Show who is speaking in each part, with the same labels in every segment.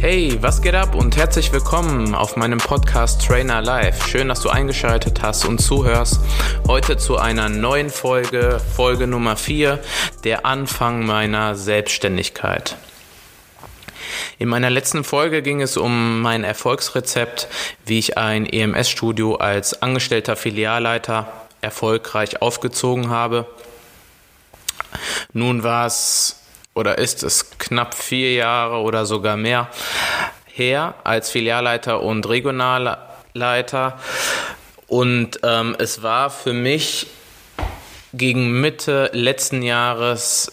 Speaker 1: Hey, was geht ab und herzlich willkommen auf meinem Podcast Trainer Live. Schön, dass du eingeschaltet hast und zuhörst. Heute zu einer neuen Folge, Folge Nummer 4, der Anfang meiner Selbstständigkeit. In meiner letzten Folge ging es um mein Erfolgsrezept, wie ich ein EMS-Studio als angestellter Filialleiter erfolgreich aufgezogen habe. Nun war es oder ist es knapp vier Jahre oder sogar mehr her als Filialleiter und Regionalleiter. Und ähm, es war für mich gegen Mitte letzten Jahres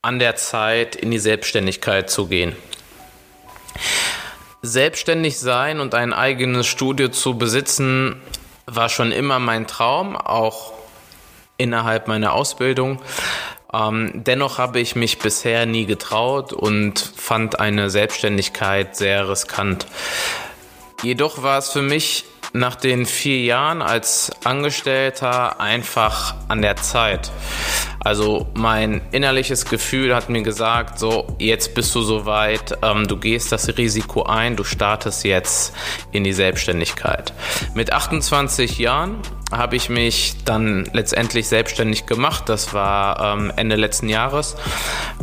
Speaker 1: an der Zeit, in die Selbstständigkeit zu gehen. Selbstständig sein und ein eigenes Studio zu besitzen, war schon immer mein Traum, auch innerhalb meiner Ausbildung. Ähm, dennoch habe ich mich bisher nie getraut und fand eine Selbstständigkeit sehr riskant. Jedoch war es für mich nach den vier Jahren als Angestellter einfach an der Zeit. Also mein innerliches Gefühl hat mir gesagt, so jetzt bist du soweit, ähm, du gehst das Risiko ein, du startest jetzt in die Selbstständigkeit. Mit 28 Jahren habe ich mich dann letztendlich selbstständig gemacht. Das war ähm, Ende letzten Jahres.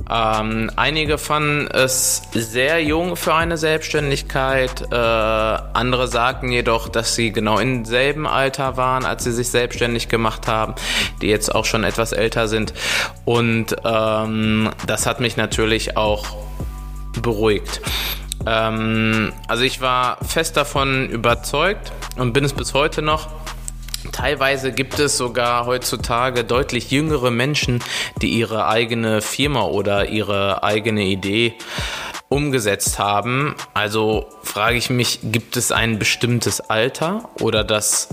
Speaker 1: Ähm, einige fanden es sehr jung für eine Selbstständigkeit. Äh, andere sagten jedoch, dass sie genau im selben Alter waren, als sie sich selbstständig gemacht haben, die jetzt auch schon etwas älter sind. Und ähm, das hat mich natürlich auch beruhigt. Ähm, also ich war fest davon überzeugt und bin es bis heute noch Teilweise gibt es sogar heutzutage deutlich jüngere Menschen, die ihre eigene Firma oder ihre eigene Idee umgesetzt haben. Also frage ich mich, gibt es ein bestimmtes Alter oder das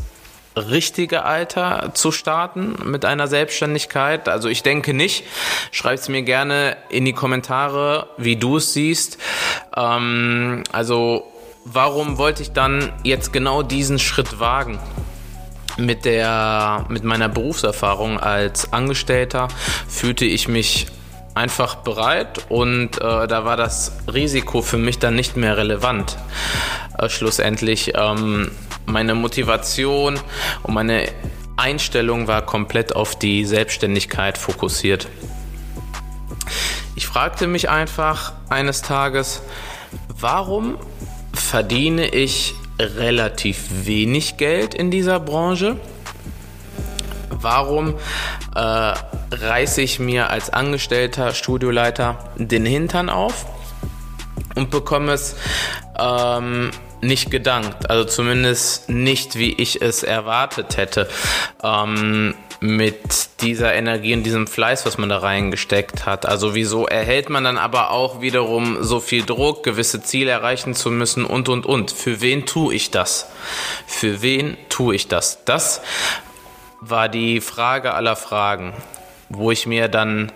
Speaker 1: richtige Alter zu starten mit einer Selbstständigkeit? Also ich denke nicht. Schreib es mir gerne in die Kommentare, wie du es siehst. Ähm, also warum wollte ich dann jetzt genau diesen Schritt wagen? Mit der mit meiner Berufserfahrung als Angestellter fühlte ich mich einfach bereit und äh, da war das Risiko für mich dann nicht mehr relevant. Äh, schlussendlich ähm, meine Motivation und meine Einstellung war komplett auf die Selbstständigkeit fokussiert. Ich fragte mich einfach eines Tages, warum verdiene ich relativ wenig Geld in dieser Branche. Warum äh, reiße ich mir als Angestellter, Studioleiter den Hintern auf und bekomme es ähm, nicht gedankt? Also zumindest nicht, wie ich es erwartet hätte. Ähm, mit dieser Energie und diesem Fleiß, was man da reingesteckt hat. Also wieso erhält man dann aber auch wiederum so viel Druck, gewisse Ziele erreichen zu müssen und, und, und. Für wen tue ich das? Für wen tue ich das? Das war die Frage aller Fragen, wo ich mir dann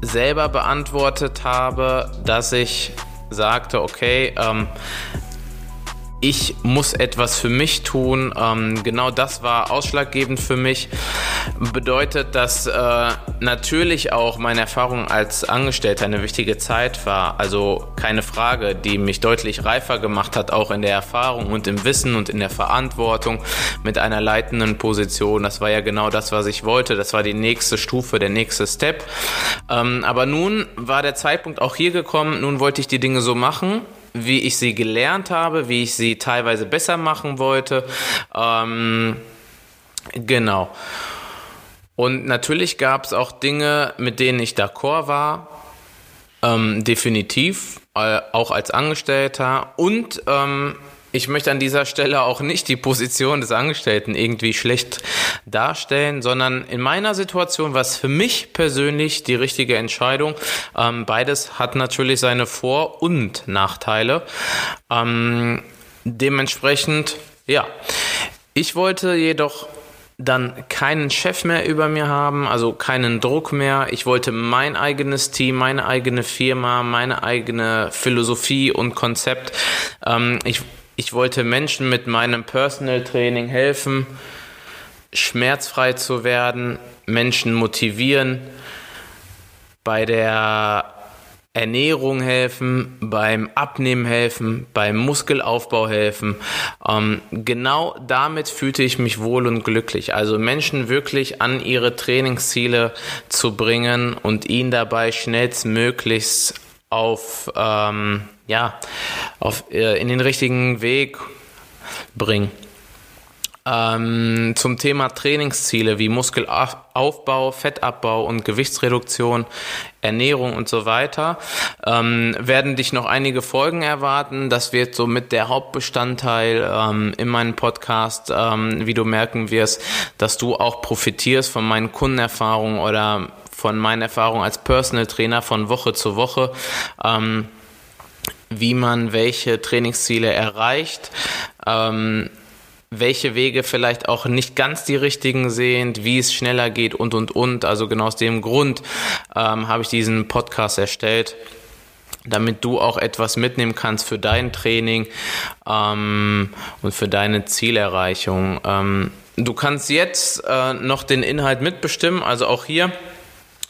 Speaker 1: selber beantwortet habe, dass ich sagte, okay, ähm, ich muss etwas für mich tun. Ähm, genau das war ausschlaggebend für mich. Bedeutet, dass äh, natürlich auch meine Erfahrung als Angestellter eine wichtige Zeit war. Also keine Frage, die mich deutlich reifer gemacht hat, auch in der Erfahrung und im Wissen und in der Verantwortung mit einer leitenden Position. Das war ja genau das, was ich wollte. Das war die nächste Stufe, der nächste Step. Ähm, aber nun war der Zeitpunkt auch hier gekommen. Nun wollte ich die Dinge so machen wie ich sie gelernt habe, wie ich sie teilweise besser machen wollte. Ähm, genau. Und natürlich gab es auch Dinge, mit denen ich d'accord war. Ähm, definitiv, äh, auch als Angestellter. Und ähm, ich möchte an dieser Stelle auch nicht die Position des Angestellten irgendwie schlecht darstellen, sondern in meiner Situation war es für mich persönlich die richtige Entscheidung. Ähm, beides hat natürlich seine Vor- und Nachteile. Ähm, dementsprechend, ja. Ich wollte jedoch dann keinen Chef mehr über mir haben, also keinen Druck mehr. Ich wollte mein eigenes Team, meine eigene Firma, meine eigene Philosophie und Konzept. Ähm, ich ich wollte Menschen mit meinem Personal Training helfen, schmerzfrei zu werden, Menschen motivieren, bei der Ernährung helfen, beim Abnehmen helfen, beim Muskelaufbau helfen. Ähm, genau damit fühlte ich mich wohl und glücklich. Also Menschen wirklich an ihre Trainingsziele zu bringen und ihn dabei schnellstmöglichst auf, ähm, ja, auf, äh, in den richtigen Weg bringen. Ähm, zum Thema Trainingsziele wie Muskelaufbau, Fettabbau und Gewichtsreduktion, Ernährung und so weiter, ähm, werden dich noch einige Folgen erwarten. Das wird so mit der Hauptbestandteil ähm, in meinem Podcast, ähm, wie du merken wirst, dass du auch profitierst von meinen Kundenerfahrungen oder von meinen Erfahrungen als Personal Trainer von Woche zu Woche. Ähm, wie man welche Trainingsziele erreicht. Ähm, welche Wege vielleicht auch nicht ganz die richtigen sind, wie es schneller geht und, und, und. Also genau aus dem Grund ähm, habe ich diesen Podcast erstellt damit du auch etwas mitnehmen kannst für dein Training ähm, und für deine Zielerreichung. Ähm, du kannst jetzt äh, noch den Inhalt mitbestimmen, also auch hier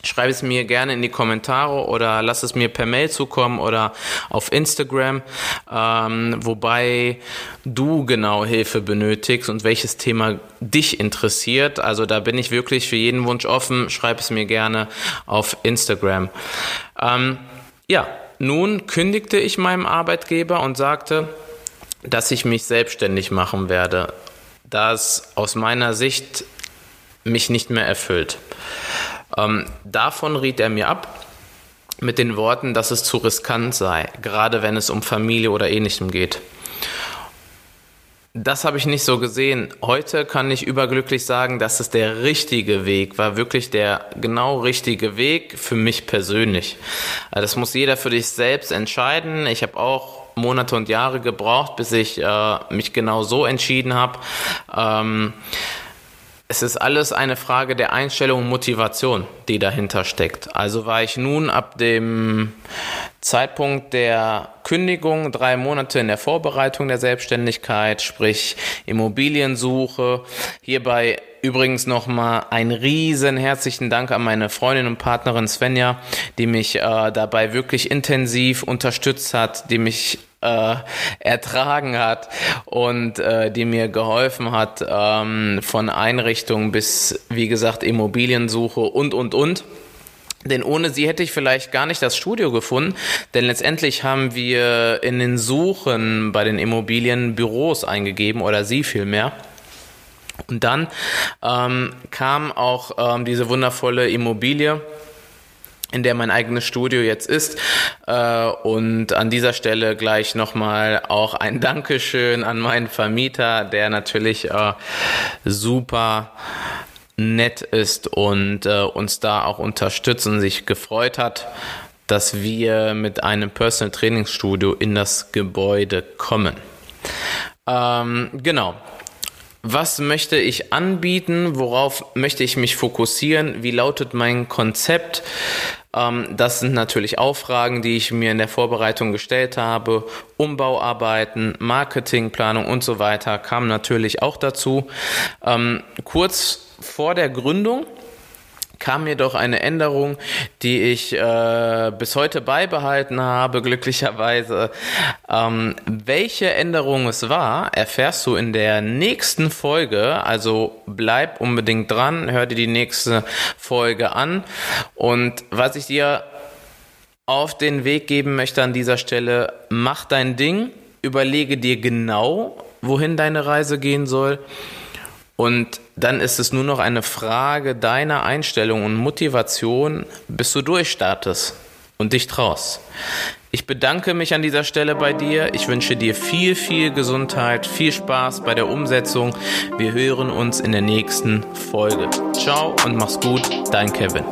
Speaker 1: Schreib es mir gerne in die Kommentare oder lass es mir per Mail zukommen oder auf Instagram, ähm, wobei du genau Hilfe benötigst und welches Thema dich interessiert. Also da bin ich wirklich für jeden Wunsch offen. Schreib es mir gerne auf Instagram. Ähm, ja, nun kündigte ich meinem Arbeitgeber und sagte, dass ich mich selbstständig machen werde, da es aus meiner Sicht mich nicht mehr erfüllt. Ähm, davon riet er mir ab mit den Worten, dass es zu riskant sei, gerade wenn es um Familie oder ähnlichem geht. Das habe ich nicht so gesehen. Heute kann ich überglücklich sagen, dass es der richtige Weg war, wirklich der genau richtige Weg für mich persönlich. Also das muss jeder für dich selbst entscheiden. Ich habe auch Monate und Jahre gebraucht, bis ich äh, mich genau so entschieden habe. Ähm, es ist alles eine Frage der Einstellung und Motivation, die dahinter steckt. Also war ich nun ab dem Zeitpunkt der Kündigung drei Monate in der Vorbereitung der Selbstständigkeit, sprich Immobiliensuche. Hierbei übrigens nochmal einen riesen herzlichen Dank an meine Freundin und Partnerin Svenja, die mich äh, dabei wirklich intensiv unterstützt hat, die mich äh, ertragen hat und äh, die mir geholfen hat, ähm, von Einrichtung bis, wie gesagt, Immobiliensuche und, und, und. Denn ohne sie hätte ich vielleicht gar nicht das Studio gefunden, denn letztendlich haben wir in den Suchen bei den Immobilien Büros eingegeben oder sie vielmehr. Und dann ähm, kam auch ähm, diese wundervolle Immobilie in der mein eigenes Studio jetzt ist. Äh, und an dieser Stelle gleich nochmal auch ein Dankeschön an meinen Vermieter, der natürlich äh, super nett ist und äh, uns da auch unterstützt und sich gefreut hat, dass wir mit einem Personal Trainingsstudio in das Gebäude kommen. Ähm, genau. Was möchte ich anbieten? Worauf möchte ich mich fokussieren? Wie lautet mein Konzept? Ähm, das sind natürlich auch Fragen, die ich mir in der Vorbereitung gestellt habe. Umbauarbeiten, Marketingplanung und so weiter kam natürlich auch dazu. Ähm, kurz vor der Gründung kam jedoch eine Änderung, die ich äh, bis heute beibehalten habe, glücklicherweise. Ähm, welche Änderung es war, erfährst du in der nächsten Folge. Also bleib unbedingt dran, hör dir die nächste Folge an. Und was ich dir auf den Weg geben möchte an dieser Stelle, mach dein Ding, überlege dir genau, wohin deine Reise gehen soll und dann ist es nur noch eine Frage deiner Einstellung und Motivation, bis du durchstartest und dich traust. Ich bedanke mich an dieser Stelle bei dir. Ich wünsche dir viel, viel Gesundheit, viel Spaß bei der Umsetzung. Wir hören uns in der nächsten Folge. Ciao und mach's gut, dein Kevin.